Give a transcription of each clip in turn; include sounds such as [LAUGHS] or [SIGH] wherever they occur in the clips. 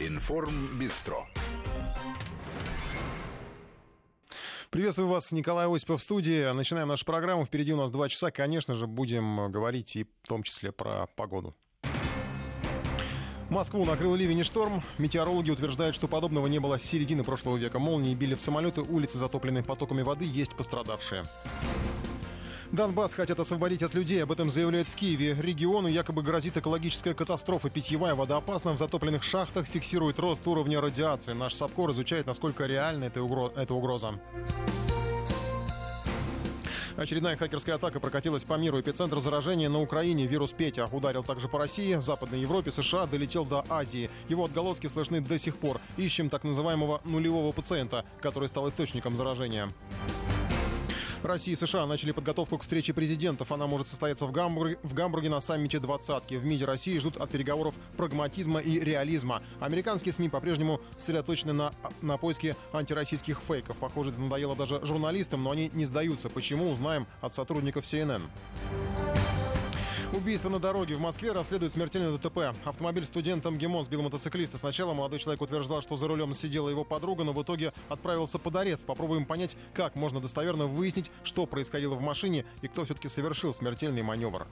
Информбистро. Приветствую вас, Николай Осипов в студии. Начинаем нашу программу. Впереди у нас два часа. Конечно же, будем говорить и в том числе про погоду. Москву накрыл ливень и шторм. Метеорологи утверждают, что подобного не было с середины прошлого века. Молнии били в самолеты, улицы затоплены потоками воды, есть пострадавшие. Донбасс хотят освободить от людей, об этом заявляют в Киеве. Региону якобы грозит экологическая катастрофа. Питьевая вода опасна. В затопленных шахтах фиксирует рост уровня радиации. Наш САПКОР изучает, насколько реальна эта угроза. Очередная хакерская атака прокатилась по миру. Эпицентр заражения на Украине. Вирус Петя ударил также по России, Западной Европе, США, долетел до Азии. Его отголоски слышны до сих пор. Ищем так называемого нулевого пациента, который стал источником заражения. Россия и США начали подготовку к встрече президентов. Она может состояться в Гамбурге, в Гамбурге на саммите двадцатки. В МИДе России ждут от переговоров прагматизма и реализма. Американские СМИ по-прежнему сосредоточены на, на поиске антироссийских фейков. Похоже, это надоело даже журналистам, но они не сдаются. Почему, узнаем от сотрудников CNN. Убийство на дороге. В Москве расследует смертельное ДТП. Автомобиль студента МГИМО сбил мотоциклиста. Сначала молодой человек утверждал, что за рулем сидела его подруга, но в итоге отправился под арест. Попробуем понять, как можно достоверно выяснить, что происходило в машине и кто все-таки совершил смертельный маневр.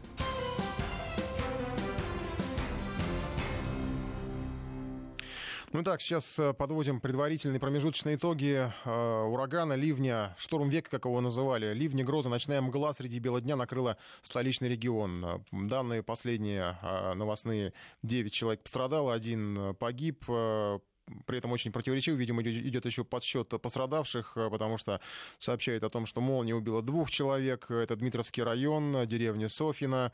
Ну так, сейчас э, подводим предварительные промежуточные итоги э, урагана, ливня, шторм века, как его называли. Ливни, гроза, ночная мгла среди бела дня накрыла столичный регион. Э, данные последние э, новостные. 9 человек пострадало, один погиб при этом очень противоречиво. Видимо, идет еще подсчет пострадавших, э, потому что сообщает о том, что молния убила двух человек. Это Дмитровский район, деревня Софина.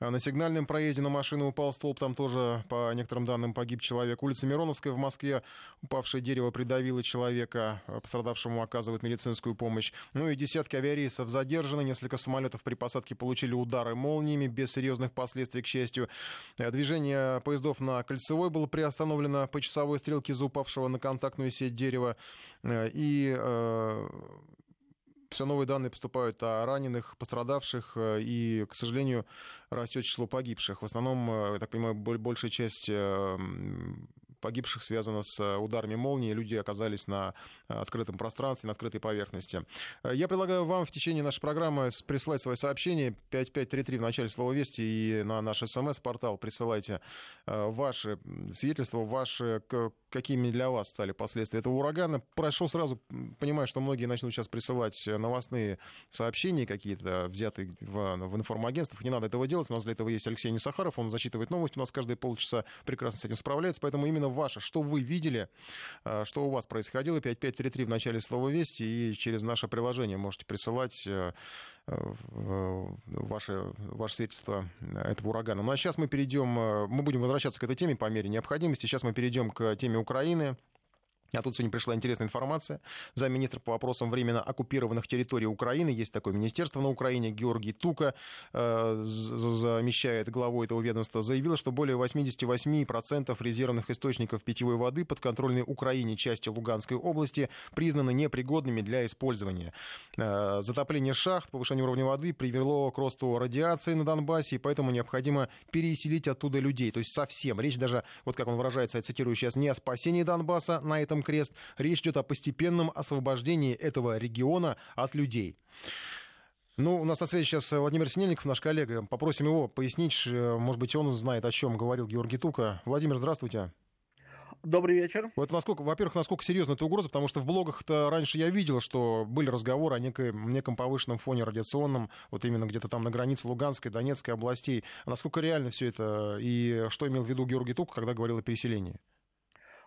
Э, на сигнальном проезде на машину упал столб, там тоже, по некоторым данным, погиб человек. Улица Мироновская в Москве. Упавшее дерево придавило человека. Э, пострадавшему оказывают медицинскую помощь. Ну и десятки авиарейсов задержаны. Несколько самолетов при посадке получили удары молниями без серьезных последствий, к счастью. Движение поездов на Кольцевой было приостановлено по часовой стрелке из упавшего на контактную сеть дерева. Э, и э, все новые данные поступают о раненых, пострадавших, э, и, к сожалению, растет число погибших. В основном, я так понимаю, большая часть погибших связано с ударами молнии. Люди оказались на открытом пространстве, на открытой поверхности. Я предлагаю вам в течение нашей программы прислать свои сообщения 5533 в начале слова «Вести» и на наш смс-портал присылайте ваши свидетельства, ваши какими для вас стали последствия этого урагана. Прошу сразу, понимаю, что многие начнут сейчас присылать новостные сообщения какие-то, взятые в, в информагентствах. Не надо этого делать. У нас для этого есть Алексей Несахаров. Он зачитывает новости. У нас каждые полчаса прекрасно с этим справляется. Поэтому именно ваше, что вы видели, э, что у вас происходило. 5533 в начале слова «Вести» и через наше приложение можете присылать э, ваше, ваше свидетельство этого урагана. Ну а сейчас мы перейдем, э, мы будем возвращаться к этой теме по мере необходимости. Сейчас мы перейдем к теме Украины. А тут сегодня пришла интересная информация. Замминистра по вопросам временно оккупированных территорий Украины, есть такое министерство на Украине, Георгий Тука э, замещает главой этого ведомства, заявил, что более 88% резервных источников питьевой воды подконтрольной Украине части Луганской области признаны непригодными для использования. Э, затопление шахт, повышение уровня воды привело к росту радиации на Донбассе, и поэтому необходимо переселить оттуда людей. То есть совсем. Речь даже, вот как он выражается, я цитирую сейчас, не о спасении Донбасса на этом крест. Речь идет о постепенном освобождении этого региона от людей. Ну, у нас на связи сейчас Владимир Синельников, наш коллега. Попросим его пояснить, может быть, он знает, о чем говорил Георгий Тука. Владимир, здравствуйте. Добрый вечер. Вот насколько, во-первых, насколько серьезна эта угроза, потому что в блогах-то раньше я видел, что были разговоры о неком, неком повышенном фоне радиационном, вот именно где-то там на границе Луганской, Донецкой областей. Насколько реально все это и что имел в виду Георгий Тук, когда говорил о переселении?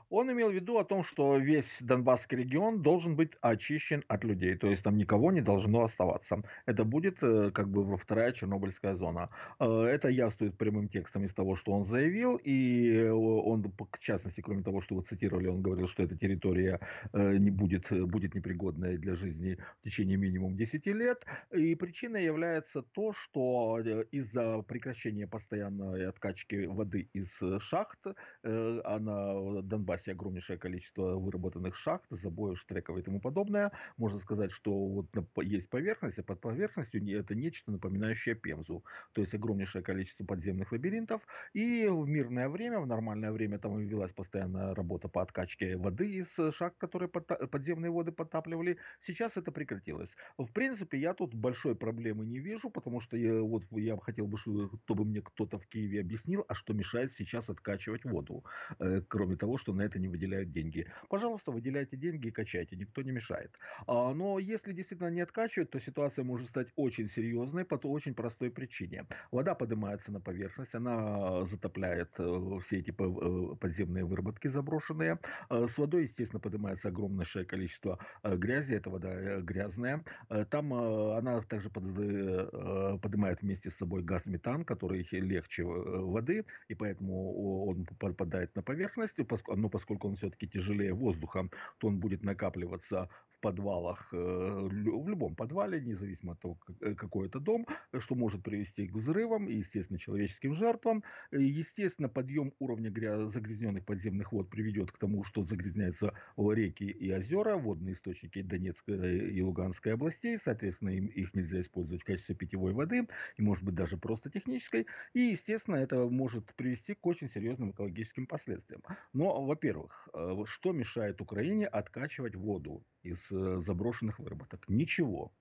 Он имел в виду о том, что весь Донбасский регион должен быть очищен от людей, то есть там никого не должно оставаться. Это будет э, как бы вторая Чернобыльская зона. Э, это явствует прямым текстом из того, что он заявил, и он, в частности, кроме того, что вы цитировали, он говорил, что эта территория э, не будет, будет непригодной для жизни в течение минимум 10 лет. И причиной является то, что из-за прекращения постоянной откачки воды из шахт, она Донбасс Донбассе огромнейшее количество выработанных шахт, забоев, штреков и тому подобное. Можно сказать, что вот есть поверхность, а под поверхностью это нечто напоминающее Пемзу. То есть огромнейшее количество подземных лабиринтов. И в мирное время, в нормальное время там велась постоянная работа по откачке воды из шахт, которые подземные воды подтапливали. Сейчас это прекратилось. В принципе, я тут большой проблемы не вижу, потому что я, вот, я хотел бы, чтобы мне кто-то в Киеве объяснил, а что мешает сейчас откачивать воду, э, кроме того, что на это не выделяют деньги. Пожалуйста, выделяйте деньги и качайте, никто не мешает. А, но если действительно не откачивают, то ситуация может стать очень серьезной по очень простой причине. Вода поднимается на поверхность, она затопляет э, все эти э, подземные выработки заброшенные. С водой, естественно, поднимается огромнейшее количество грязи, эта вода грязная. Там она также поднимает вместе с собой газ метан, который легче воды, и поэтому он попадает на поверхность, но поскольку он все-таки тяжелее воздуха, то он будет накапливаться в подвалах, э, в любом подвале, независимо от того, э, какой это дом, что может привести к взрывам и, естественно, человеческим жертвам. Естественно, подъем уровня загрязненных подземных вод приведет к тому, что загрязняются реки и озера, водные источники Донецкой и Луганской областей, соответственно, им, их нельзя использовать в качестве питьевой воды, и, может быть, даже просто технической. И, естественно, это может привести к очень серьезным экологическим последствиям. Но, во-первых, э, что мешает Украине откачивать воду из э, заброшенных выработок? Ничего.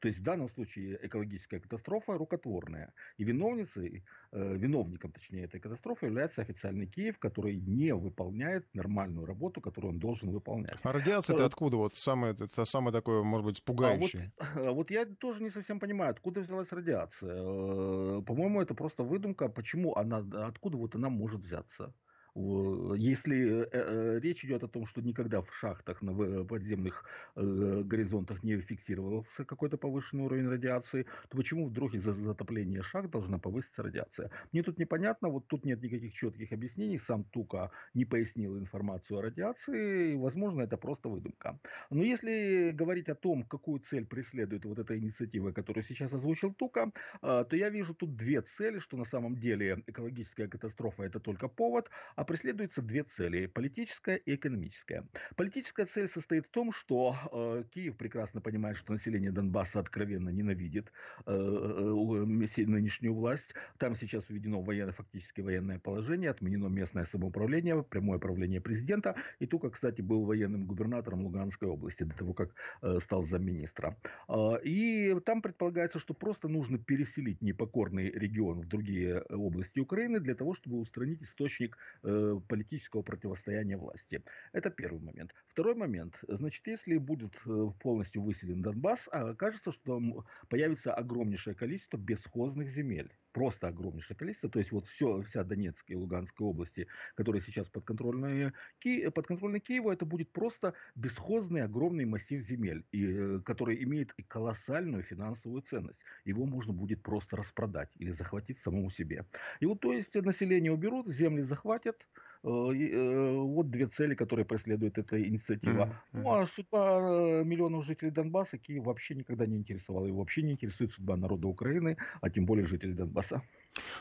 То есть в данном случае экологическая катастрофа рукотворная. И виновницей, э, виновником, точнее, этой катастрофы является официальный Киев, который не выполняет нормальную работу, которую он должен выполнять. А радиация это откуда? Вот самое, это самое такое, может быть, пугающее. А вот, вот я тоже не совсем понимаю, откуда взялась радиация. Э, по-моему, это просто выдумка. Почему она, откуда вот она может взяться? Если э, э, речь идет о том, что никогда в шахтах на подземных э, горизонтах не фиксировался какой-то повышенный уровень радиации, то почему вдруг из-за затопления шахт должна повыситься радиация? Мне тут непонятно, вот тут нет никаких четких объяснений, сам Тука не пояснил информацию о радиации, возможно, это просто выдумка. Но если говорить о том, какую цель преследует вот эта инициатива, которую сейчас озвучил Тука, то я вижу тут две цели, что на самом деле экологическая катастрофа это только повод, а преследуются две цели – политическая и экономическая. Политическая цель состоит в том, что э, Киев прекрасно понимает, что население Донбасса откровенно ненавидит э, э, нынешнюю власть. Там сейчас введено военно, фактически военное положение, отменено местное самоуправление, прямое правление президента. И Тука, кстати, был военным губернатором Луганской области до того, как стал замминистра. И там предполагается, что просто нужно переселить непокорный регион в другие области Украины для того, чтобы устранить источник политического противостояния власти. Это первый момент. Второй момент. Значит, если будет э, полностью выселен Донбасс, а, кажется, что появится огромнейшее количество бесхозных земель просто огромнейшее количество, то есть вот все, вся Донецкая и Луганская области, которые сейчас подконтрольны, Ки, подконтрольны Киеву, это будет просто бесхозный огромный массив земель, и, э, который имеет и колоссальную финансовую ценность. Его можно будет просто распродать или захватить самому себе. И вот то есть население уберут, земли захватят, вот две цели, которые преследует эта инициатива. Mm-hmm. Ну а судьба э, миллионов жителей Донбасса Киев вообще никогда не интересовала. И вообще не интересует судьба народа Украины, а тем более жителей Донбасса.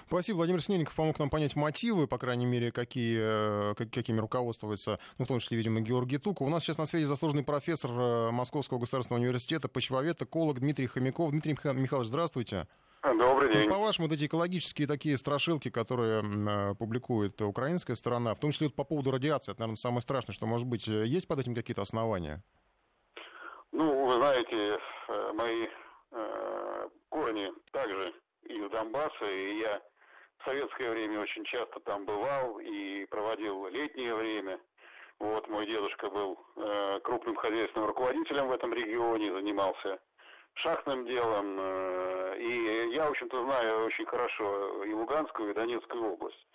Спасибо. Владимир Снельников помог нам понять мотивы, по крайней мере, какие, какими руководствуется, ну, в том числе, видимо, Георгий Тука. У нас сейчас на связи заслуженный профессор Московского государственного университета, почвовед, эколог Дмитрий Хомяков. Дмитрий Михайлович, здравствуйте. Добрый ну, день. По-вашему, вот эти экологические такие страшилки, которые э, публикует украинская сторона, в том числе по поводу радиации, это, наверное, самое страшное, что может быть. Э, есть под этим какие-то основания? Ну, вы знаете, э, мои э, корни также из Донбасса, и я в советское время очень часто там бывал и проводил летнее время. Вот, мой дедушка был э, крупным хозяйственным руководителем в этом регионе, занимался шахтным делом. Э, и я, в общем-то, знаю очень хорошо и Луганскую, и Донецкую область.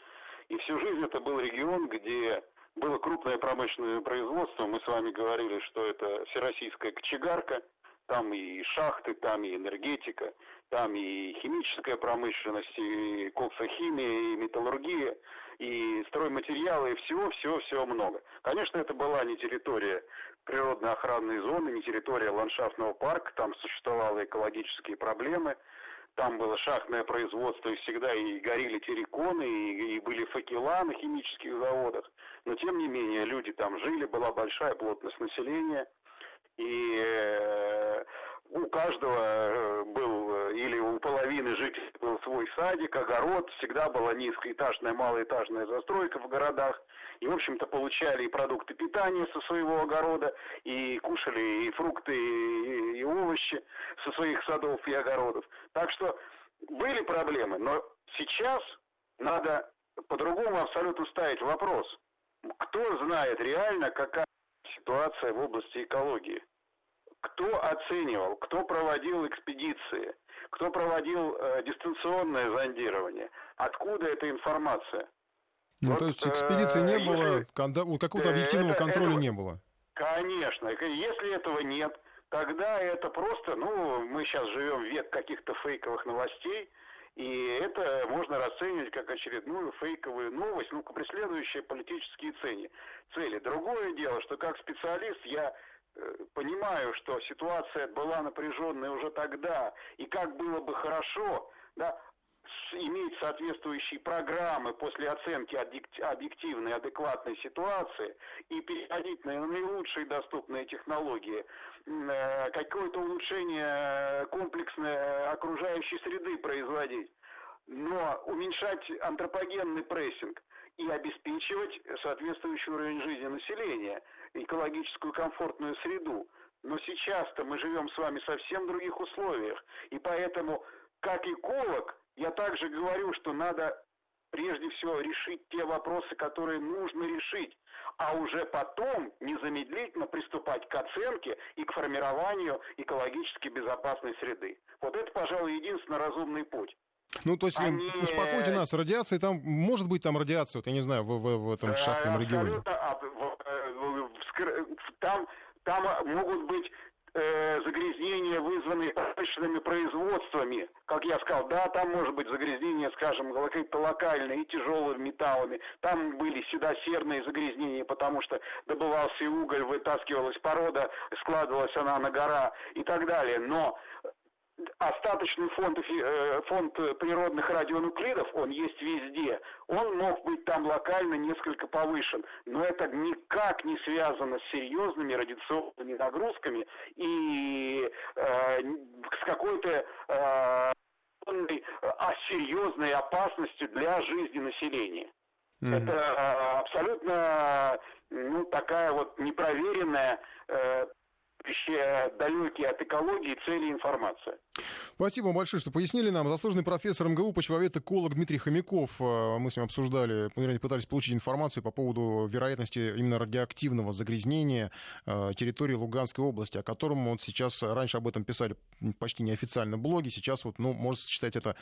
И всю жизнь это был регион, где было крупное промышленное производство. Мы с вами говорили, что это всероссийская кочегарка. Там и шахты, там и энергетика, там и химическая промышленность, и коксохимия, и металлургия, и стройматериалы, и всего-всего-всего много. Конечно, это была не территория природно-охранной зоны, не территория ландшафтного парка, там существовали экологические проблемы, там было шахтное производство, и всегда и горели терриконы, и, и были факела на химических заводах. Но, тем не менее, люди там жили, была большая плотность населения. И э, у каждого э, был, э, или у половины жителей был свой садик, огород, всегда была низкоэтажная, малоэтажная застройка в городах. И, в общем-то, получали и продукты питания со своего огорода, и кушали и фрукты, и, и овощи со своих садов и огородов. Так что были проблемы, но сейчас надо по-другому абсолютно ставить вопрос. Кто знает реально, какая ситуация в области экологии? кто оценивал, кто проводил экспедиции, кто проводил э, дистанционное зондирование, откуда эта информация. Ну, вот, то есть экспедиции не э, было, какого-то объективного это, контроля это, не было? Конечно. Если этого нет, тогда это просто, ну, мы сейчас живем в век каких-то фейковых новостей, и это можно расценивать как очередную фейковую новость, ну, преследующая политические цели. цели. Другое дело, что как специалист я Э, понимаю, что ситуация была напряженная уже тогда, и как было бы хорошо, да, иметь соответствующие программы после оценки объективной, адекватной ситуации и переходить на наилучшие доступные технологии, э, какое-то улучшение комплексной окружающей среды производить. Но уменьшать антропогенный прессинг и обеспечивать соответствующий уровень жизни населения – экологическую комфортную среду. Но сейчас-то мы живем с вами в совсем других условиях. И поэтому, как эколог, я также говорю, что надо прежде всего решить те вопросы, которые нужно решить, а уже потом незамедлительно приступать к оценке и к формированию экологически безопасной среды. Вот это, пожалуй, единственный разумный путь. Ну, то есть, Они... успокойте нас, радиация там, может быть там радиация, вот я не знаю, в, в, в этом шахтном регионе. А, там, там могут быть э, загрязнения, вызванные промышленными производствами. Как я сказал, да, там может быть загрязнение, скажем, какие-то локальные и тяжелыми металлами. Там были седосерные загрязнения, потому что добывался уголь, вытаскивалась порода, складывалась она на гора и так далее. Но остаточный фонд, э, фонд природных радионуклидов, он есть везде. Он мог быть там локально несколько повышен, но это никак не связано с серьезными радиационными нагрузками и э, с какой-то э, а серьезной опасностью для жизни населения. Mm-hmm. Это э, абсолютно ну, такая вот непроверенная э, далекие от экологии цели информация. Спасибо вам большое, что пояснили нам. Заслуженный профессор МГУ, почвовед-эколог Дмитрий Хомяков. Э, мы с ним обсуждали, мы пытались получить информацию по поводу вероятности именно радиоактивного загрязнения э, территории Луганской области, о котором вот сейчас, раньше об этом писали почти неофициально блоги, сейчас вот, ну, можно считать это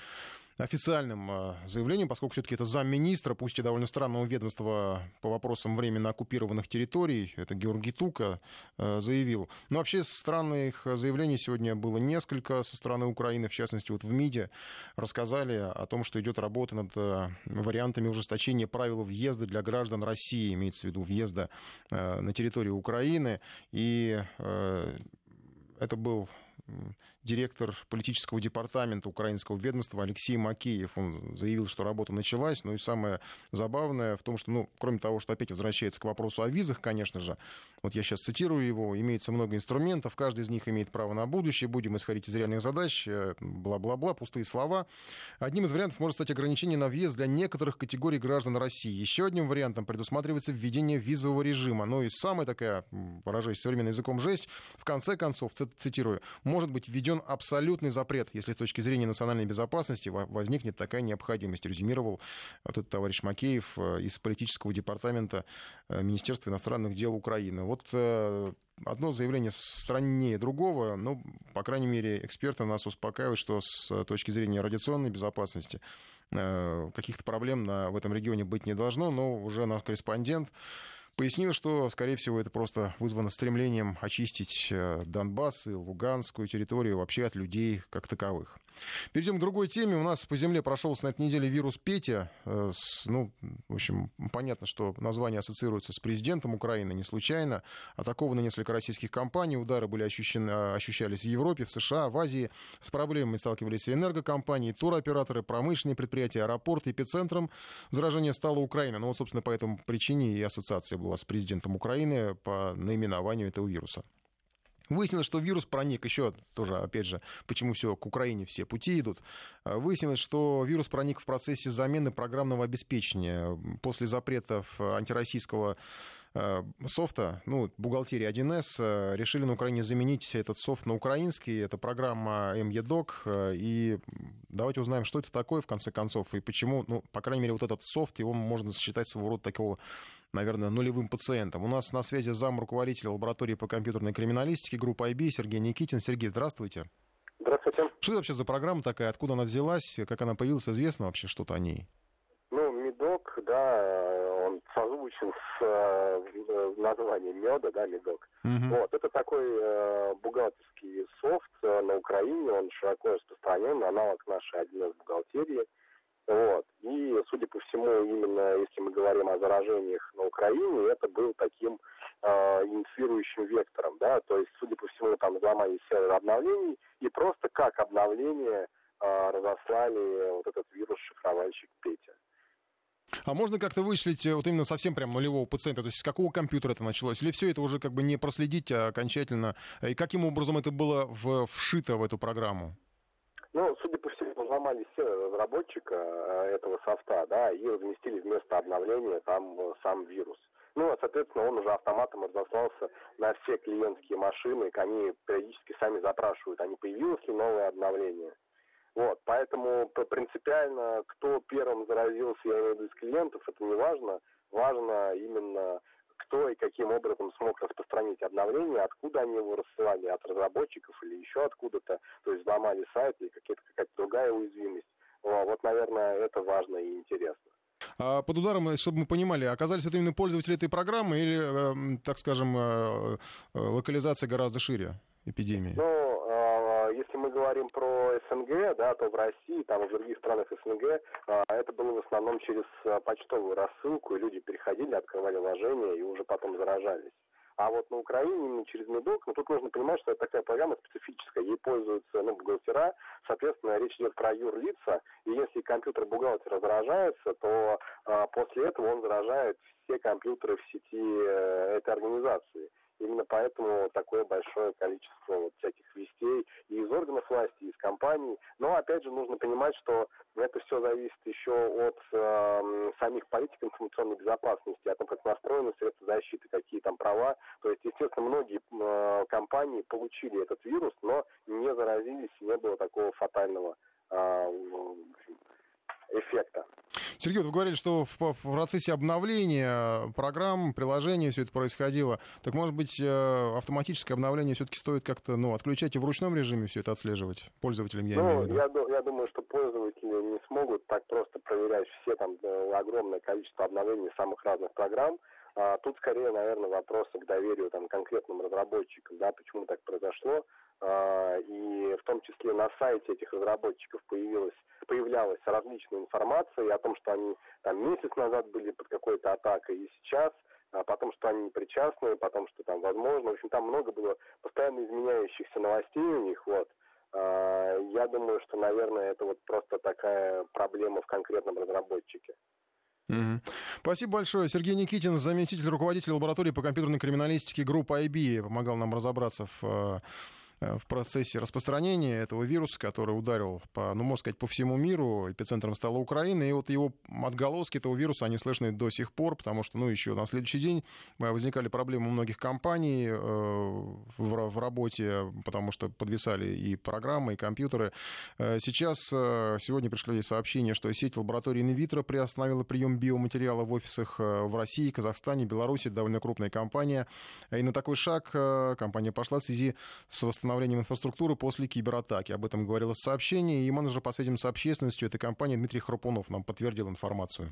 официальным э, заявлением, поскольку все-таки это замминистра, пусть и довольно странного ведомства по вопросам временно оккупированных территорий, это Георгий Тука, э, заявил. Но вообще странных заявлений сегодня было несколько со стороны Украины, в частности, вот в МИДе рассказали о том, что идет работа над э, вариантами ужесточения правил въезда для граждан России, имеется в виду въезда на территорию Украины, и это был директор политического департамента украинского ведомства Алексей Макеев. Он заявил, что работа началась. Ну и самое забавное в том, что, ну, кроме того, что опять возвращается к вопросу о визах, конечно же, вот я сейчас цитирую его, имеется много инструментов, каждый из них имеет право на будущее, будем исходить из реальных задач, э, бла-бла-бла, пустые слова. Одним из вариантов может стать ограничение на въезд для некоторых категорий граждан России. Еще одним вариантом предусматривается введение визового режима. Ну и самая такая, выражаясь современным языком, жесть, в конце концов, цитирую, может быть введен абсолютный запрет, если с точки зрения национальной безопасности возникнет такая необходимость, резюмировал вот этот товарищ Макеев э, из политического департамента э, Министерства иностранных дел Украины. Вот э, одно заявление страннее другого, но, по крайней мере, эксперты нас успокаивают, что с точки зрения радиационной безопасности каких-то проблем на, в этом регионе быть не должно, но уже наш корреспондент пояснил, что, скорее всего, это просто вызвано стремлением очистить э, Донбасс и Луганскую территорию вообще от людей как таковых. Перейдем к другой теме. У нас по земле прошелся на этой неделе вирус Петя. Э, с, ну, в общем, понятно, что название ассоциируется с президентом Украины не случайно. Атакованы несколько российских компаний. Удары были ощущены, ощущались в Европе, в США, в Азии. С проблемами сталкивались и энергокомпании, туроператоры, промышленные предприятия, аэропорты. Эпицентром заражения стала Украина. Ну, вот, собственно, по этому причине и ассоциация была с президентом Украины по наименованию этого вируса. Выяснилось, что вирус проник еще тоже, опять же, почему все к Украине все пути идут. А, выяснилось, что вирус проник в процессе замены программного обеспечения после запретов антироссийского софта, ну, бухгалтерии 1С, а, решили на Украине заменить этот софт на украинский. Это программа MEDOC. И давайте узнаем, что это такое, в конце концов, и почему, ну, по крайней мере, вот этот софт, его можно считать своего рода такого наверное, нулевым пациентом. У нас на связи зам руководителя лаборатории по компьютерной криминалистике группы IB Сергей Никитин. Сергей, здравствуйте. Здравствуйте. Что это вообще за программа такая? Откуда она взялась? Как она появилась? Известно вообще что-то о ней? Ну, медок, да, созвучен с э, названием меда, да, медок. Угу. Вот, это такой э, бухгалтерский софт э, на Украине, он широко распространен, аналог нашей 1С бухгалтерии. Вот. И, судя по всему, именно если мы говорим о заражениях на Украине, это был таким э, инициирующим вектором, да, то есть, судя по всему, там взломали сервер обновлений и просто как обновление э, разослали вот этот вирус-шифровальщик Петя. А можно как-то вычислить э, вот именно совсем прям нулевого пациента? То есть с какого компьютера это началось? Или все это уже как бы не проследить а окончательно? И каким образом это было в, вшито в эту программу? Ну, судя по всему, взломали сервер разработчика э, этого софта, да, и разместили вместо обновления там э, сам вирус. Ну, а, соответственно, он уже автоматом разослался на все клиентские машины, и они периодически сами запрашивают, а не появилось ли новое обновление. Вот, поэтому принципиально, кто первым заразился, я имею в виду из клиентов, это не важно. Важно именно кто и каким образом смог распространить обновление, откуда они его рассылали, от разработчиков или еще откуда-то, то есть взломали сайт или какая-то другая уязвимость. Вот, наверное, это важно и интересно. А под ударом, чтобы мы понимали, оказались это именно пользователи этой программы или, эм, так скажем, э, э, локализация гораздо шире эпидемии? Ну, мы говорим про СНГ, да, то в России, там в других странах СНГ, а, это было в основном через а, почтовую рассылку, и люди переходили, открывали вложения и уже потом заражались. А вот на Украине именно через Медок, ну тут нужно понимать, что это такая программа специфическая, ей пользуются ну, бухгалтера, соответственно, речь идет про юрлица, и если компьютер бухгалтера заражается, то а, после этого он заражает все компьютеры в сети э, этой организации. Именно поэтому такое большое количество вот всяких вестей и из органов власти, и из компаний. Но опять же нужно понимать, что это все зависит еще от э, самих политик информационной безопасности, о том, как настроены средства защиты, какие там права. То есть, естественно, многие э, компании получили этот вирус, но не заразились, не было такого фатального э, эффекта. Сергей, вы говорили, что в, в процессе обновления программ, приложений все это происходило. Так, может быть, э, автоматическое обновление все-таки стоит как-то ну, отключать и в ручном режиме все это отслеживать? Пользователям я ну, имею в виду. Я, я думаю, что пользователи не смогут так просто проверять все там э, огромное количество обновлений самых разных программ. А, тут скорее, наверное, вопросы к доверию там, конкретным разработчикам, да, почему так произошло. А, и в том числе на сайте этих разработчиков появилась, появлялась различная информация о том, что они там месяц назад были под какой-то атакой и сейчас, а потом, что они причастны, потом, что там возможно. В общем, там много было постоянно изменяющихся новостей у них, вот. А, я думаю, что, наверное, это вот просто такая проблема в конкретном разработчике. Спасибо большое. Сергей Никитин, заместитель руководителя лаборатории по компьютерной криминалистике группы IB, помогал нам разобраться в Э, в процессе распространения этого вируса, который ударил, по, ну, можно сказать, по всему миру. Эпицентром стала Украина. И вот его отголоски этого вируса, они слышны до сих пор, потому что, ну, еще на следующий день э, возникали проблемы у многих компаний э, в, в работе, потому что подвисали и программы, и компьютеры. Э, сейчас, э, сегодня пришли сообщения, что сеть лаборатории инвитро приостановила прием биоматериала в офисах э, в России, Казахстане, Беларуси. довольно крупная компания. И на такой шаг компания пошла в связи с восстановлением восстановлением инфраструктуры после кибератаки. Об этом говорилось в сообщении. И менеджер по связям с общественностью этой компании Дмитрий Храпунов нам подтвердил информацию.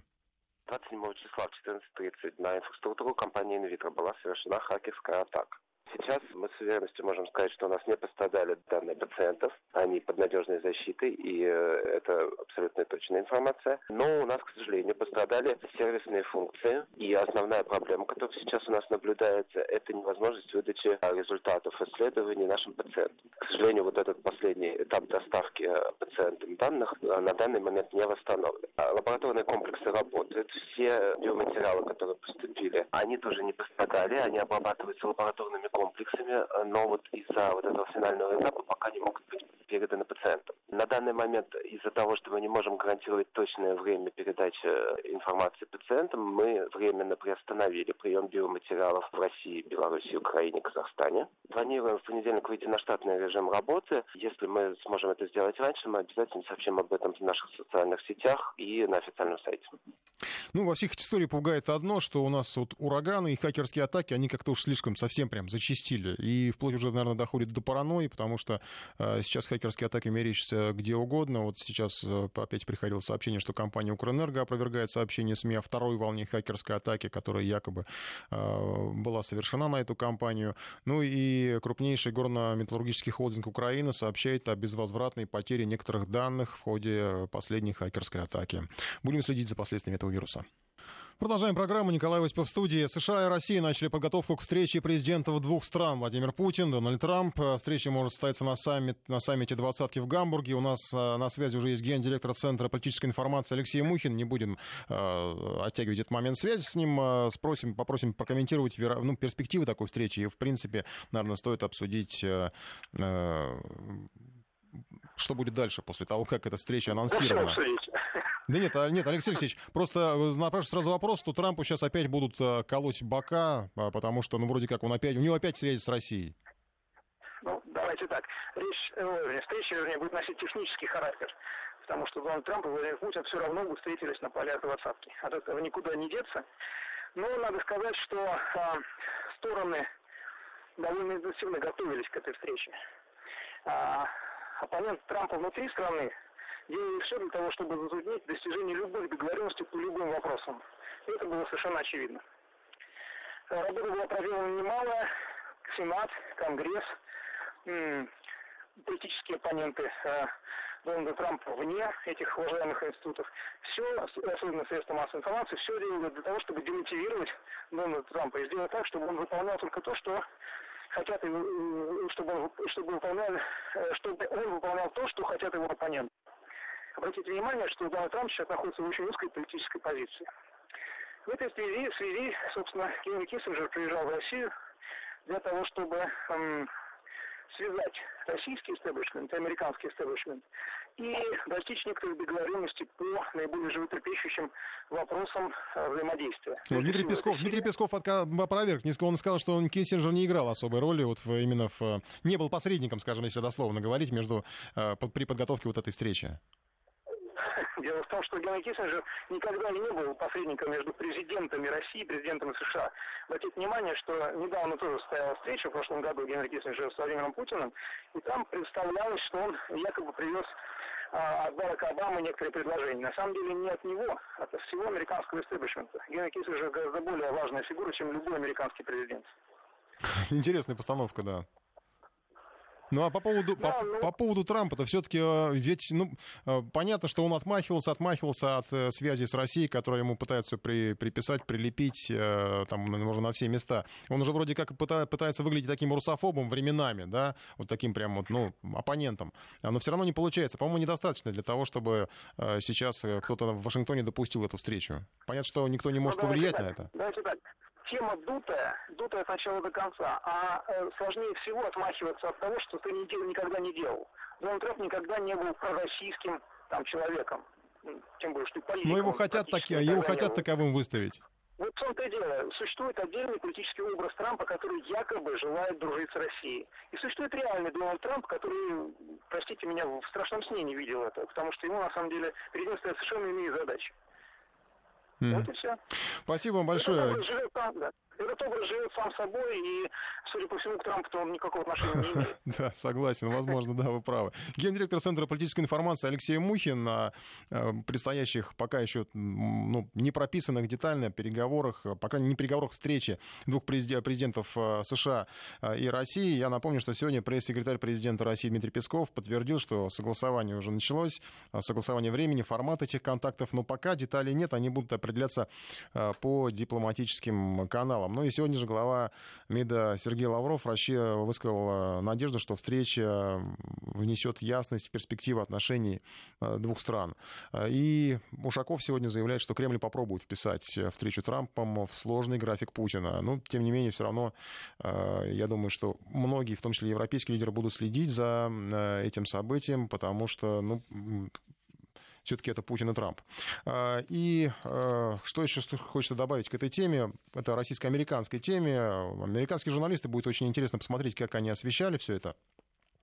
27 числа в 14.30 на инфраструктуру компании «Инвитро» была совершена хакерская атака. Сейчас мы с уверенностью можем сказать, что у нас не пострадали данные пациентов, они под надежной защитой, и э, это абсолютно точная информация. Но у нас, к сожалению, пострадали сервисные функции, и основная проблема, которая сейчас у нас наблюдается, это невозможность выдачи результатов исследований нашим пациентам. К сожалению, вот этот последний этап доставки пациентам данных э, на данный момент не восстановлен. А лабораторные комплексы работают, все биоматериалы, которые поступили, они тоже не пострадали, они обрабатываются лабораторными комплексами комплексами, э, но вот из-за вот этого финального этапа пока не могут быть переданы пациентам. На данный момент из-за того, что мы не можем гарантировать точное время передачи э, информации пациентам, мы временно приостановили прием биоматериалов в России, Беларуси, Украине, Казахстане. Планируем в понедельник выйти на штатный режим работы. Если мы сможем это сделать раньше, мы обязательно сообщим об этом в наших социальных сетях и на официальном сайте. Ну, во всех этих историях пугает одно, что у нас вот ураганы и хакерские атаки, они как-то уж слишком совсем прям зачистили. И вплоть уже, наверное, доходит до паранойи, потому что э, сейчас хакерские атаки мерещатся где угодно. Вот сейчас э, опять приходило сообщение, что компания Укрэнерго опровергает сообщение СМИ о второй волне хакерской атаки, которая якобы э, была совершена на эту компанию. Ну и крупнейший горно-металлургический холдинг Украины сообщает о безвозвратной потере некоторых данных в ходе последней хакерской атаки. Будем следить за последствиями этого вируса. Продолжаем программу. Николай Осипов в студии. США и Россия начали подготовку к встрече президентов двух стран. Владимир Путин, Дональд Трамп. Встреча может состояться на, саммит, на саммите двадцатки в Гамбурге. У нас э, на связи уже есть гендиректор Центра политической информации Алексей Мухин. Не будем э, оттягивать этот момент связи с ним. Э, спросим, попросим прокомментировать ну, перспективы такой встречи. И, в принципе, наверное, стоит обсудить... Э, э, что будет дальше после того, как эта встреча анонсирована? Да нет, а, нет, Алексей Алексеевич, просто э, напрашивается сразу вопрос, что Трампу сейчас опять будут э, колоть бока, а, потому что, ну, вроде как он опять, у него опять связи с Россией. Ну, давайте так. Речь, э, встреча, вернее, будет носить технический характер, потому что Дональд Трамп и Владимир Путин все равно бы встретились на полях двадцатки. От этого никуда не деться. Но надо сказать, что э, стороны довольно интенсивно готовились к этой встрече. А, оппонент Трампа внутри страны делали все для того, чтобы затруднить достижение любых договоренностей по любым вопросам. И это было совершенно очевидно. Работа была проделана немало. Сенат, Конгресс, политические оппоненты э, Дональда Трампа вне этих уважаемых институтов, все, особенно средства массовой информации, все делали для того, чтобы демотивировать Дональда Трампа и сделать так, чтобы он выполнял только то, что хотят, чтобы он, чтобы выполнял, э, чтобы он выполнял то, что хотят его оппоненты. Обратите внимание, что Дональд Трамп сейчас находится в очень узкой политической позиции. В этой связи, в связи собственно, Генри Киссинджер приезжал в Россию для того, чтобы эм, связать российский истеблишмент и американский истеблишмент и достичь некоторых договоренностей по наиболее животрепещущим вопросам э, взаимодействия. Ну, Дмитрий Песков, Дмитрий Песков опроверг. Он сказал, что он Киссинджер не играл особой роли, вот в, именно в, не был посредником, скажем, если дословно говорить, между, э, при подготовке вот этой встречи. Дело в том, что Генри Киссинджер никогда не был посредником между президентами России и президентами США. Обратите внимание, что недавно тоже состоялась встреча в прошлом году Генри Киссинджера с Владимиром Путиным, и там представлялось, что он якобы привез а, от Барака Обамы некоторые предложения. На самом деле не от него, а от всего американского истеблишмента. Генри Киссинджер гораздо более важная фигура, чем любой американский президент. Интересная постановка, да. Ну а по поводу, да, по, ну... по поводу Трампа-то все-таки э, ведь, ну, э, понятно, что он отмахивался, отмахивался от э, связи с Россией, которую ему пытаются при, приписать, прилепить, там, можно на все места. Он уже вроде как пытается выглядеть таким русофобом временами, да, вот таким прям вот, ну, оппонентом. Но все равно не получается. По-моему, недостаточно для того, чтобы сейчас кто-то в Вашингтоне допустил эту встречу. Понятно, что никто не ну, может ну, повлиять так, на это. Давайте так тема дутая, дутая от начала до конца, а э, сложнее всего отмахиваться от того, что ты не делал, никогда не делал. Дональд Трамп никогда не был пророссийским там, человеком, тем более, что политиком. Но его хотят, таки, его хотят таковым выставить. Вот в том-то и дело. Существует отдельный политический образ Трампа, который якобы желает дружить с Россией. И существует реальный Дональд Трамп, который, простите меня, в страшном сне не видел этого, потому что ему, на самом деле, перед ним стоят совершенно иные задачи. Mm. Вот и все. Спасибо вам большое. Этот образ живет сам собой, и, судя по всему, к Трампу он никакого отношения не имеет. [LAUGHS] Да, согласен, возможно, да, вы правы. Гендиректор Центра политической информации Алексей Мухин на э, предстоящих пока еще ну, не прописанных детально переговорах, по крайней мере, не переговорах, встречи двух президентов э, США и России. Я напомню, что сегодня пресс-секретарь президента России Дмитрий Песков подтвердил, что согласование уже началось, согласование времени, формат этих контактов, но пока деталей нет, они будут определяться по дипломатическим каналам. Ну и сегодня же глава МИДа Сергей Лавров Россия высказал надежду, что встреча внесет ясность в перспективы отношений э, двух стран. И Ушаков сегодня заявляет, что Кремль попробует вписать встречу Трампом в сложный график Путина. Но, тем не менее, все равно, э, я думаю, что многие, в том числе европейские лидеры, будут следить за э, этим событием, потому что ну, все-таки это Путин и Трамп. А, и а, что еще хочется добавить к этой теме? Это российско-американской теме. Американские журналисты будет очень интересно посмотреть, как они освещали все это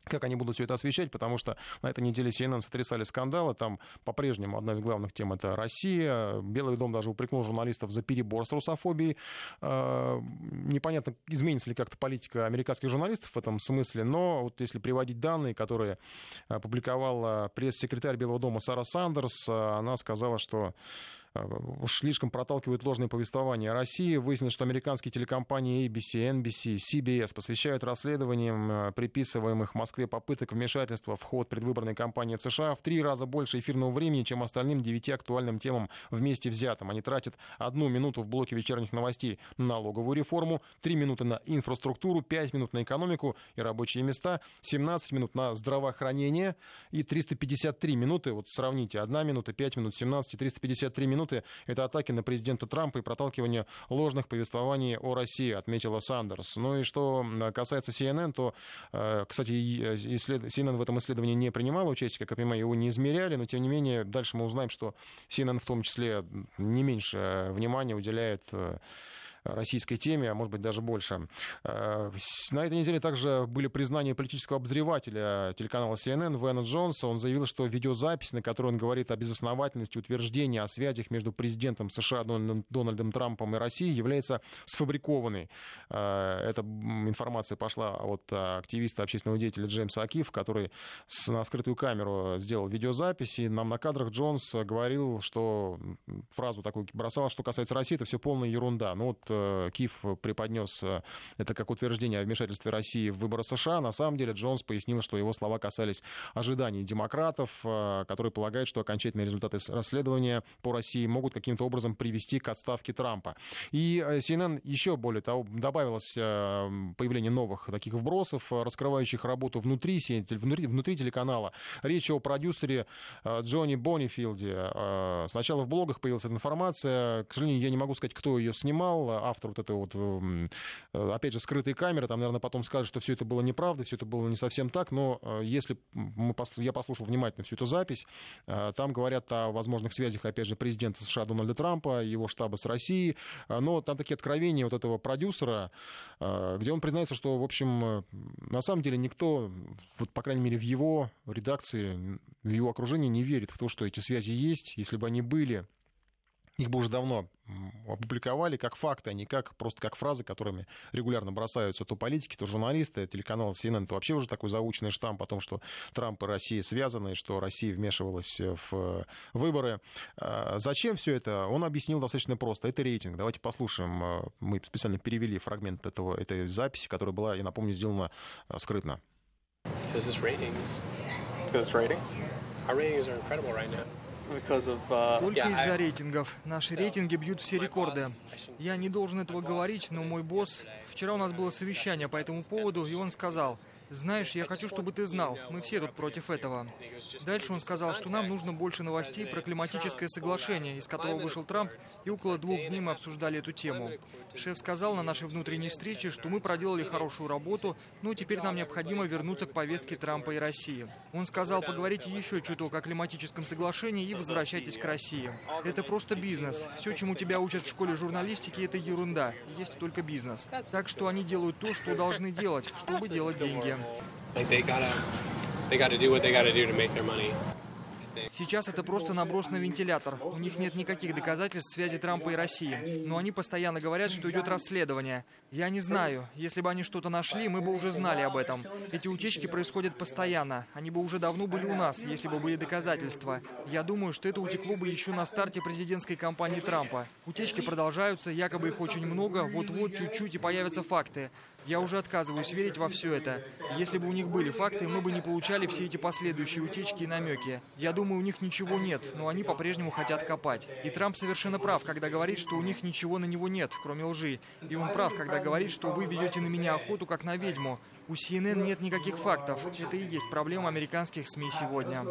как они будут все это освещать, потому что на этой неделе CNN сотрясали скандалы, там по-прежнему одна из главных тем это Россия, Белый дом даже упрекнул журналистов за перебор с русофобией, а, непонятно, изменится ли как-то политика американских журналистов в этом смысле, но вот если приводить данные, которые опубликовала пресс-секретарь Белого дома Сара Сандерс, она сказала, что уж слишком проталкивают ложные повествования о России. Выяснилось, что американские телекомпании ABC, NBC, CBS посвящают расследованиям э, приписываемых Москве попыток вмешательства в ход предвыборной кампании в США в три раза больше эфирного времени, чем остальным девяти актуальным темам вместе взятым. Они тратят одну минуту в блоке вечерних новостей на налоговую реформу, три минуты на инфраструктуру, пять минут на экономику и рабочие места, 17 минут на здравоохранение и 353 минуты, вот сравните, одна минута, пять минут, 17 и 353 минуты минуты — это атаки на президента Трампа и проталкивание ложных повествований о России, отметила Сандерс. Ну и что касается CNN, то, э, кстати, исслед... CNN в этом исследовании не принимала участие, как я понимаю, его не измеряли, но тем не менее дальше мы узнаем, что CNN в том числе не меньше внимания уделяет э, российской теме, а может быть даже больше. Э, на этой неделе также были признания политического обозревателя телеканала CNN Вена Джонса. Он заявил, что видеозапись, на которой он говорит о безосновательности утверждения о связях между президентом США Дональдом Трампом и Россией, является сфабрикованной. Э, эта информация пошла от активиста общественного деятеля Джеймса Акиф, который на скрытую камеру сделал видеозапись, и нам на кадрах Джонс говорил, что фразу такую бросал, что касается России, это все полная ерунда. Ну вот Э, Киев преподнес э, это как утверждение о вмешательстве России в выборы США. На самом деле Джонс пояснил, что его слова касались ожиданий демократов, э, которые полагают, что окончательные результаты расследования по России могут каким-то образом привести к отставке Трампа. И CNN еще более того добавилось появление новых таких вбросов, раскрывающих работу внутри, внутри, внутри телеканала. Речь о продюсере Джонни Боннифилде. Сначала в блогах появилась эта информация. К сожалению, я не могу сказать, кто ее снимал автор вот этой вот, э, опять же, скрытой камеры, там, наверное, потом скажет, что все это было неправда, все это было не совсем так, но э, если мы, я послушал внимательно всю эту запись, э, там говорят о возможных связях, опять же, президента США Дональда Трампа, его штаба с Россией, но там такие откровения вот этого продюсера, где он признается, что, в общем, на самом деле никто, вот, по крайней мере, в его редакции, в его окружении не верит в то, что эти связи есть. Если бы они были, их бы уже давно опубликовали как факты, а не как, просто как фразы, которыми регулярно бросаются то политики, то журналисты. Телеканал CNN это вообще уже такой заученный штамп о том, что Трамп и Россия связаны, что Россия вмешивалась в выборы. А зачем все это? Он объяснил достаточно просто. Это рейтинг. Давайте послушаем. Мы специально перевели фрагмент этого, этой записи, которая была, я напомню, сделана скрытно. Because it's ratings. Because ratings? Our ratings are incredible right now. Uh, Только из-за рейтингов. Наши рейтинги бьют все рекорды. Я не должен этого говорить, но мой босс... Вчера у нас было совещание по этому поводу, и он сказал, знаешь, я хочу, чтобы ты знал, мы все тут против этого. Дальше он сказал, что нам нужно больше новостей про климатическое соглашение, из которого вышел Трамп, и около двух дней мы обсуждали эту тему. Шеф сказал на нашей внутренней встрече, что мы проделали хорошую работу, но теперь нам необходимо вернуться к повестке Трампа и России. Он сказал, поговорите еще чуток о климатическом соглашении и возвращайтесь к России. Это просто бизнес. Все, чему тебя учат в школе журналистики, это ерунда. Есть только бизнес. Так что они делают то, что должны делать, чтобы делать деньги. Сейчас это просто наброс на вентилятор. У них нет никаких доказательств связи Трампа и России. Но они постоянно говорят, что идет расследование. Я не знаю. Если бы они что-то нашли, мы бы уже знали об этом. Эти утечки происходят постоянно. Они бы уже давно были у нас, если бы были доказательства. Я думаю, что это утекло бы еще на старте президентской кампании Трампа. Утечки продолжаются, якобы их очень много, вот-вот чуть-чуть и появятся факты. Я уже отказываюсь верить во все это. Если бы у них были факты, мы бы не получали все эти последующие утечки и намеки. Я думаю, у них ничего нет, но они по-прежнему хотят копать. И Трамп совершенно прав, когда говорит, что у них ничего на него нет, кроме лжи. И он прав, когда говорит, что вы ведете на меня охоту, как на ведьму. У CNN нет никаких фактов. Это и есть проблема американских СМИ сегодня.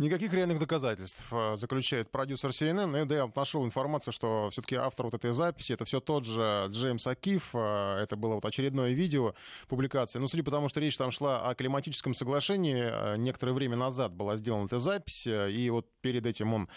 Никаких реальных доказательств, э, заключает продюсер CNN. Ну, да, я нашел информацию, что все-таки автор вот этой записи, это все тот же Джеймс Акиф. Э, это было вот очередное видео, публикация. Но судя по тому, что речь там шла о климатическом соглашении, э, некоторое время назад была сделана эта запись, и вот перед этим он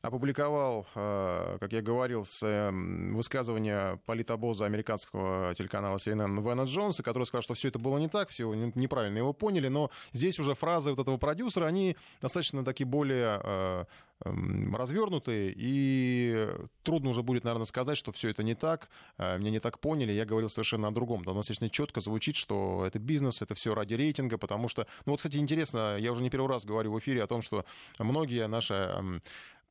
опубликовал, как я говорил, эм, высказывания политобоза американского телеканала CNN Вена Джонса, который сказал, что все это было не так, все неправильно его поняли, но здесь уже фразы вот этого продюсера, они достаточно такие более э, эм, развернутые, и трудно уже будет, наверное, сказать, что все это не так, э, меня не так поняли, я говорил совершенно о другом. Там достаточно четко звучит, что это бизнес, это все ради рейтинга, потому что, ну вот, кстати, интересно, я уже не первый раз говорю в эфире о том, что многие наши эм,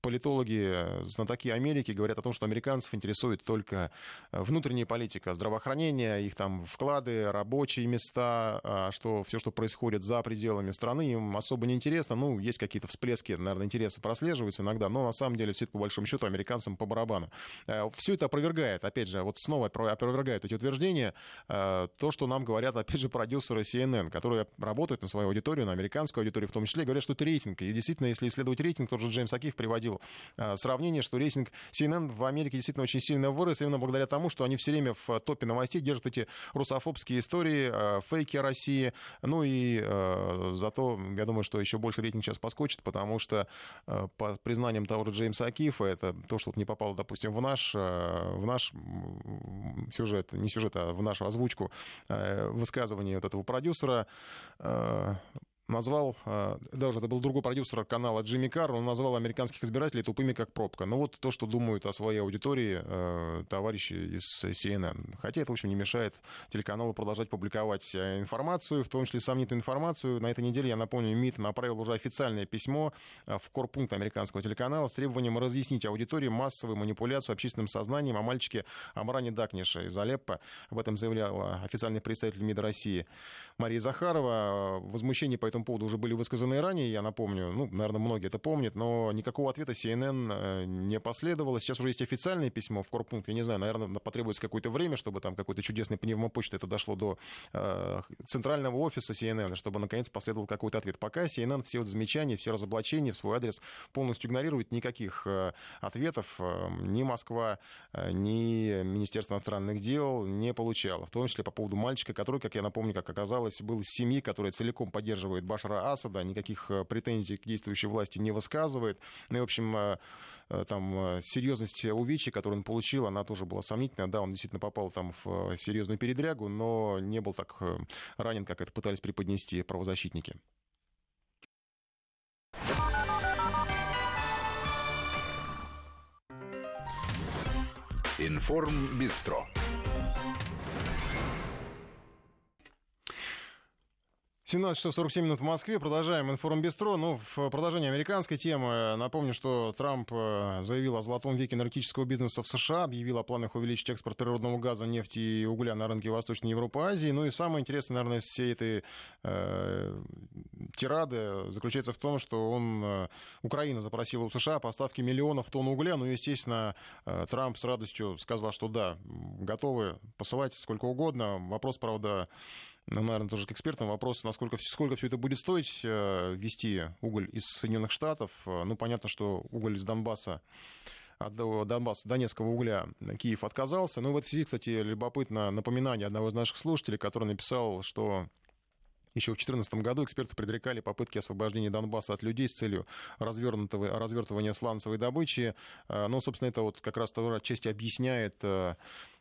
политологи, э, знатоки Америки говорят о том, что американцев интересует только э, внутренняя политика, здравоохранение, их там вклады, рабочие места, а что все, что происходит за пределами страны, им особо не интересно. Ну, есть какие-то всплески, наверное, интереса прослеживаются иногда, но на самом деле все это по большому счету американцам по барабану. Э, все это опровергает, опять же, вот снова опровергает эти утверждения, то, что нам говорят, опять же, продюсеры CNN, которые работают на свою аудиторию, на американскую аудиторию в том числе, говорят, что это рейтинг. И действительно, если исследовать рейтинг, тот же Джеймс Акиф приводил Э, сравнение, что рейтинг CNN в Америке действительно очень сильно вырос, именно благодаря тому, что они все время в топе новостей держат эти русофобские истории, э, фейки о России. Ну и зато, я думаю, что еще больше рейтинг сейчас поскочит, потому что по признаниям того же Джеймса Акифа, это то, что не попало, допустим, в наш, в наш сюжет, не сюжет, а в нашу озвучку высказывание вот этого продюсера, назвал, э, даже это был другой продюсер канала Джимми Карр, он назвал американских избирателей тупыми как пробка. Ну вот то, что думают о своей аудитории э, товарищи из CNN. Хотя это, в общем, не мешает телеканалу продолжать публиковать э, информацию, в том числе сомнительную информацию. На этой неделе, я напомню, МИД направил уже официальное письмо в корпункт американского телеканала с требованием разъяснить аудитории массовую манипуляцию общественным сознанием о мальчике Амране Дакнише из Алеппо. Об этом заявляла официальный представитель МИДа России Мария Захарова. Возмущение по этому этому поводу уже были высказаны ранее, я напомню, ну, наверное, многие это помнят, но никакого ответа CNN э, не последовало. Сейчас уже есть официальное письмо в корпункт, я не знаю, наверное, потребуется какое-то время, чтобы там какой-то чудесный пневмопочта это дошло до э, центрального офиса CNN, чтобы наконец последовал какой-то ответ. Пока CNN все вот замечания, все разоблачения в свой адрес полностью игнорирует, никаких э, ответов э, ни Москва, э, ни Министерство иностранных дел не получало, в том числе по поводу мальчика, который, как я напомню, как оказалось, был из семьи, которая целиком поддерживает Башара Асада, никаких э, претензий к действующей власти не высказывает. Ну и, в общем, э, э, там серьезность увечья, которую он получил, она тоже была сомнительная. Да, он действительно попал там в серьезную передрягу, но не был так ранен, как это пытались преподнести правозащитники. Информ Бистро. 17 часов 47 минут в Москве. Продолжаем информбестро. Ну, в продолжении американской темы напомню, что Трамп э, заявил о золотом веке энергетического бизнеса в США, объявил о планах увеличить экспорт природного газа, нефти и угля на рынке Восточной Европы и Азии. Ну и самое интересное, наверное, всей этой э, тирады заключается в том, что он, э, Украина запросила у США поставки миллионов тонн угля. Ну, естественно, э, Трамп с радостью сказал, что да, готовы посылать сколько угодно. Вопрос, правда, наверное, тоже к экспертам вопрос, насколько сколько все это будет стоить э, ввести уголь из Соединенных Штатов. Э, ну, понятно, что уголь из Донбасса от Донбасса, Донецкого угля Киев отказался. Ну, в этой связи, кстати, любопытно напоминание одного из наших слушателей, который написал, что еще в 2014 году эксперты предрекали попытки освобождения Донбасса от людей с целью развернутого, развертывания сланцевой добычи. Э, Но, собственно, это вот как раз то отчасти объясняет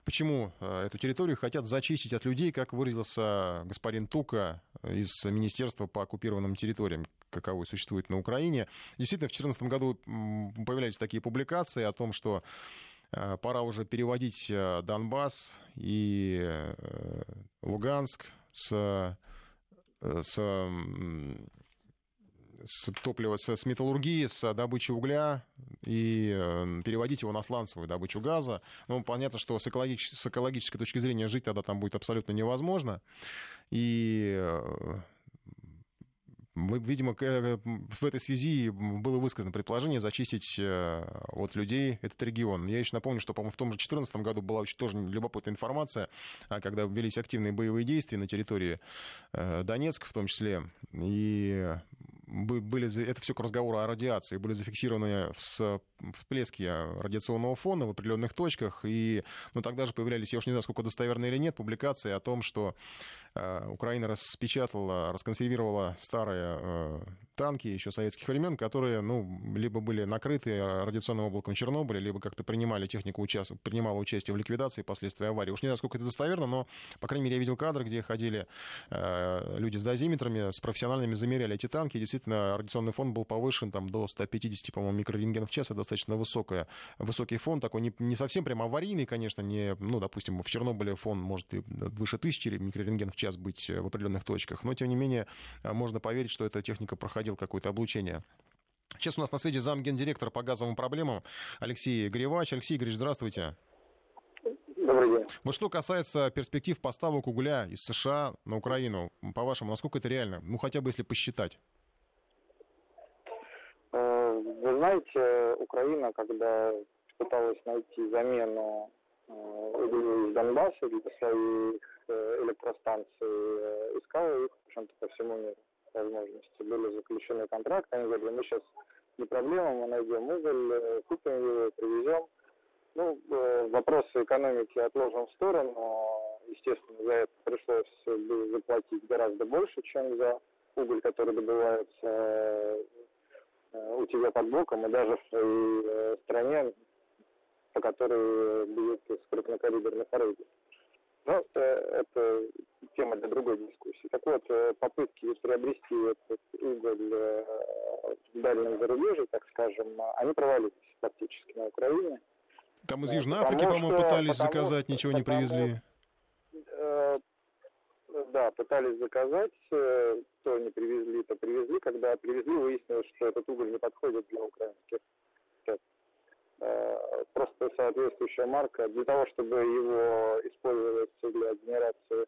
почему э, эту территорию хотят зачистить от людей, как выразился господин Тука, из министерства по оккупированным территориям, каковой существует на Украине. Действительно, в 2014 году появлялись такие публикации о том, что э, пора уже переводить э, Донбасс и э, Луганск с, с с топлива, с, с металлургии, с добычи угля и э, переводить его на сланцевую добычу газа. Ну, понятно, что с, экологич, с экологической точки зрения жить тогда там будет абсолютно невозможно. И э, Видимо, э, в этой связи было высказано предположение зачистить э, от людей этот регион. Я еще напомню, что, по-моему, в том же 2014 году была очень тоже любопытная информация, а, когда велись активные боевые действия на территории Донецка в том числе. И были, это все к разговору о радиации, были зафиксированы всплески радиационного фона в определенных точках, и ну, тогда же появлялись, я уж не знаю, сколько достоверно или нет, публикации о том, что э, Украина распечатала, расконсервировала старые э, танки еще советских времен, которые, ну, либо были накрыты радиационным облаком Чернобыля, либо как-то принимали технику, участ... принимала участие в ликвидации последствий аварии. Уж не знаю, сколько это достоверно, но, по крайней мере, я видел кадры, где ходили э, люди с дозиметрами, с профессиональными замеряли эти танки, действительно радиационный фон был повышен там, до 150, по-моему, микрорентгенов в час. Это достаточно высокая, высокий фон, такой не, не совсем прям аварийный, конечно, не, ну, допустим, в Чернобыле фон может и выше тысячи микрорентген в час быть э, в определенных точках, но, тем не менее, э, можно поверить, что эта техника проходила какое-то облучение. Сейчас у нас на связи зам гендиректора по газовым проблемам Алексей Гревач. Алексей Игоревич, здравствуйте. Добрый день. Вот что касается перспектив поставок угля из США на Украину, по-вашему, насколько это реально? Ну, хотя бы если посчитать. Вы знаете, Украина, когда пыталась найти замену э, углю из Донбасса для своих э, электростанций, э, искала их, в общем-то, по всему миру возможности. Были заключены контракты, они говорили, мы сейчас не проблема, мы найдем уголь, купим его, привезем. Ну, вопросы экономики отложим в сторону. Естественно, за это пришлось заплатить гораздо больше, чем за уголь, который добывается у тебя под боком, и даже в своей э, стране, по которой бьют из крупнокалиберных орудий. Но э, это тема для другой дискуссии. Так вот, э, попытки приобрести этот уголь в дальнем зарубежье, так скажем, они провалились практически на Украине. Там из Южной Африки, по-моему, пытались заказать, что, ничего не привезли. Да, пытались заказать, э, то не привезли, то привезли. Когда привезли, выяснилось, что этот уголь не подходит для украинских э, Просто соответствующая марка. Для того, чтобы его использовать для генерации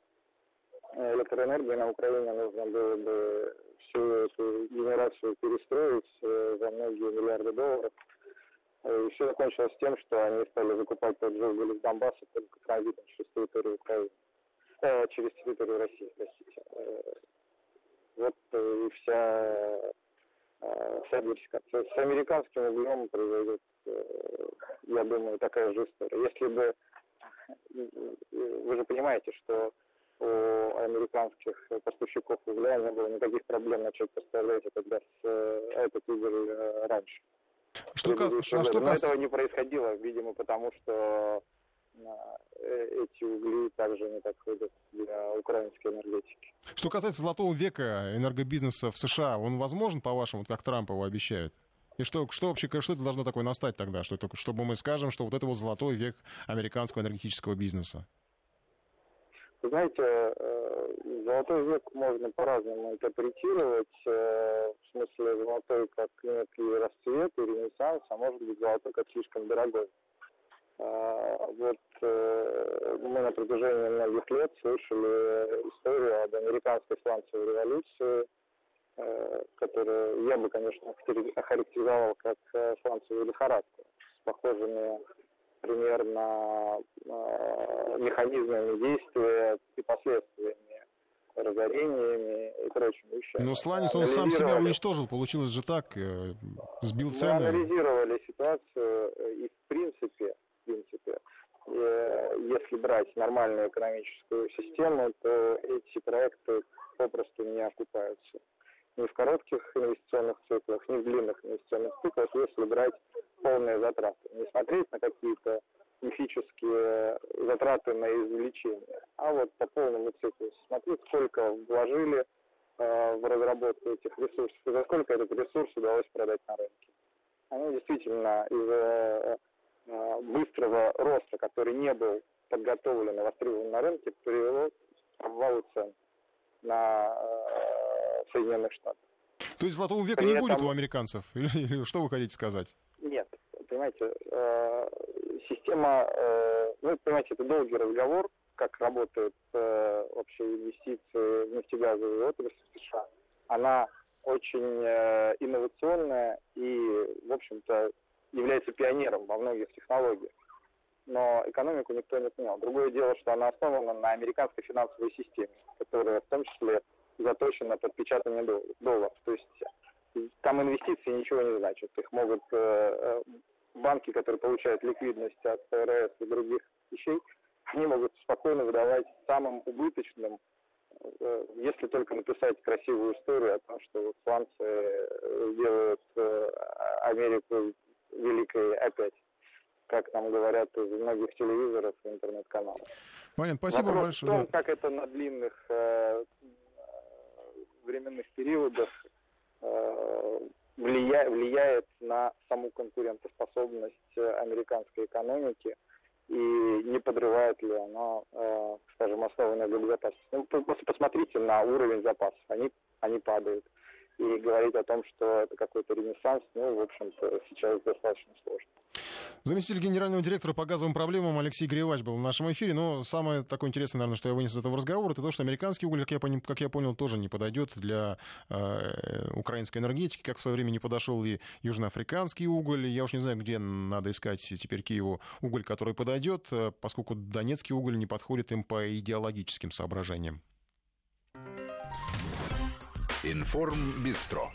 электроэнергии на Украине, нужно было бы всю эту генерацию перестроить э, за многие миллиарды долларов. И все закончилось тем, что они стали закупать тот же уголь из Донбасса только транзитом через территорию Украины э, через территорию России, простите. Э, вот э, и вся, э, вся диверсификация. С американским углем произойдет, э, я думаю, такая же история. Если бы, вы же понимаете, что у американских поставщиков угля не было никаких проблем начать поставлять этот газ, этот уголь раньше. Что, а что Но этого не происходило, видимо, потому что Э, эти угли также не подходят для украинской энергетики. Что касается золотого века энергобизнеса в США, он возможен, по-вашему, как Трамп его обещает? И что, что вообще, что это должно такое настать тогда? Что чтобы мы скажем, что вот это вот золотой век американского энергетического бизнеса? Знаете, э, золотой век можно по-разному интерпретировать. Э, в смысле, золотой как некий расцвет и ренессанс, а может быть золотой как слишком дорогой. А, вот э, мы на протяжении многих лет слышали историю об американской сланцевой революции, э, которую я бы, конечно, охарактеризовал как э, сланцевую лихорадку с похожими примерно механизмами действия и последствиями разорениями и прочими вещами. Но сланец он сам себя уничтожил, получилось же так, сбил цены. Мы анализировали ситуацию и в принципе принципе. Э, если брать нормальную экономическую систему, то эти проекты попросту не окупаются. Ни в коротких инвестиционных циклах, ни в длинных инвестиционных циклах, если брать полные затраты. Не смотреть на какие-то мифические затраты на извлечение, а вот по полному циклу смотреть, сколько вложили э, в разработку этих ресурсов и за сколько этот ресурс удалось продать на рынке. Они действительно из-за э, быстрого роста, который не был подготовлен и востребован на рынке, привело к обвалу цен на э, Соединенных Штатах. То есть золотого века При не этом... будет у американцев? [LAUGHS] Или, что вы хотите сказать? Нет, понимаете, э, система, э, ну, понимаете, это долгий разговор, как работают э, вообще инвестиции в нефтегазовую отрасль в США. Она очень э, инновационная и, в общем-то, является пионером во многих технологиях. Но экономику никто не отменял. Другое дело, что она основана на американской финансовой системе, которая в том числе заточена под печатание долларов. То есть там инвестиции ничего не значат. Их могут э, э, банки, которые получают ликвидность от ФРС и других вещей, они могут спокойно выдавать самым убыточным, э, если только написать красивую историю о том, что сланцы делают Америку великой опять, как нам говорят из многих телевизоров и интернет-каналов. Понятно, спасибо Вопрос большое. В том, да. как это на длинных временных периодах э, влияет, на саму конкурентоспособность американской экономики и не подрывает ли она, э, скажем, основы энергобезопасности. Ну, просто посмотрите на уровень запасов, они, они падают. И говорить о том, что это какой-то ренессанс, ну, в общем-то, сейчас достаточно сложно. Заместитель генерального директора по газовым проблемам Алексей Гревач был в нашем эфире. Но самое такое интересное, наверное, что я вынес из этого разговора, это то, что американский уголь, как я, понял, как я понял, тоже не подойдет для э, украинской энергетики, как в свое время не подошел и южноафриканский уголь. Я уж не знаю, где надо искать теперь Киеву уголь, который подойдет, э, поскольку донецкий уголь не подходит им по идеологическим соображениям. Информ Бистро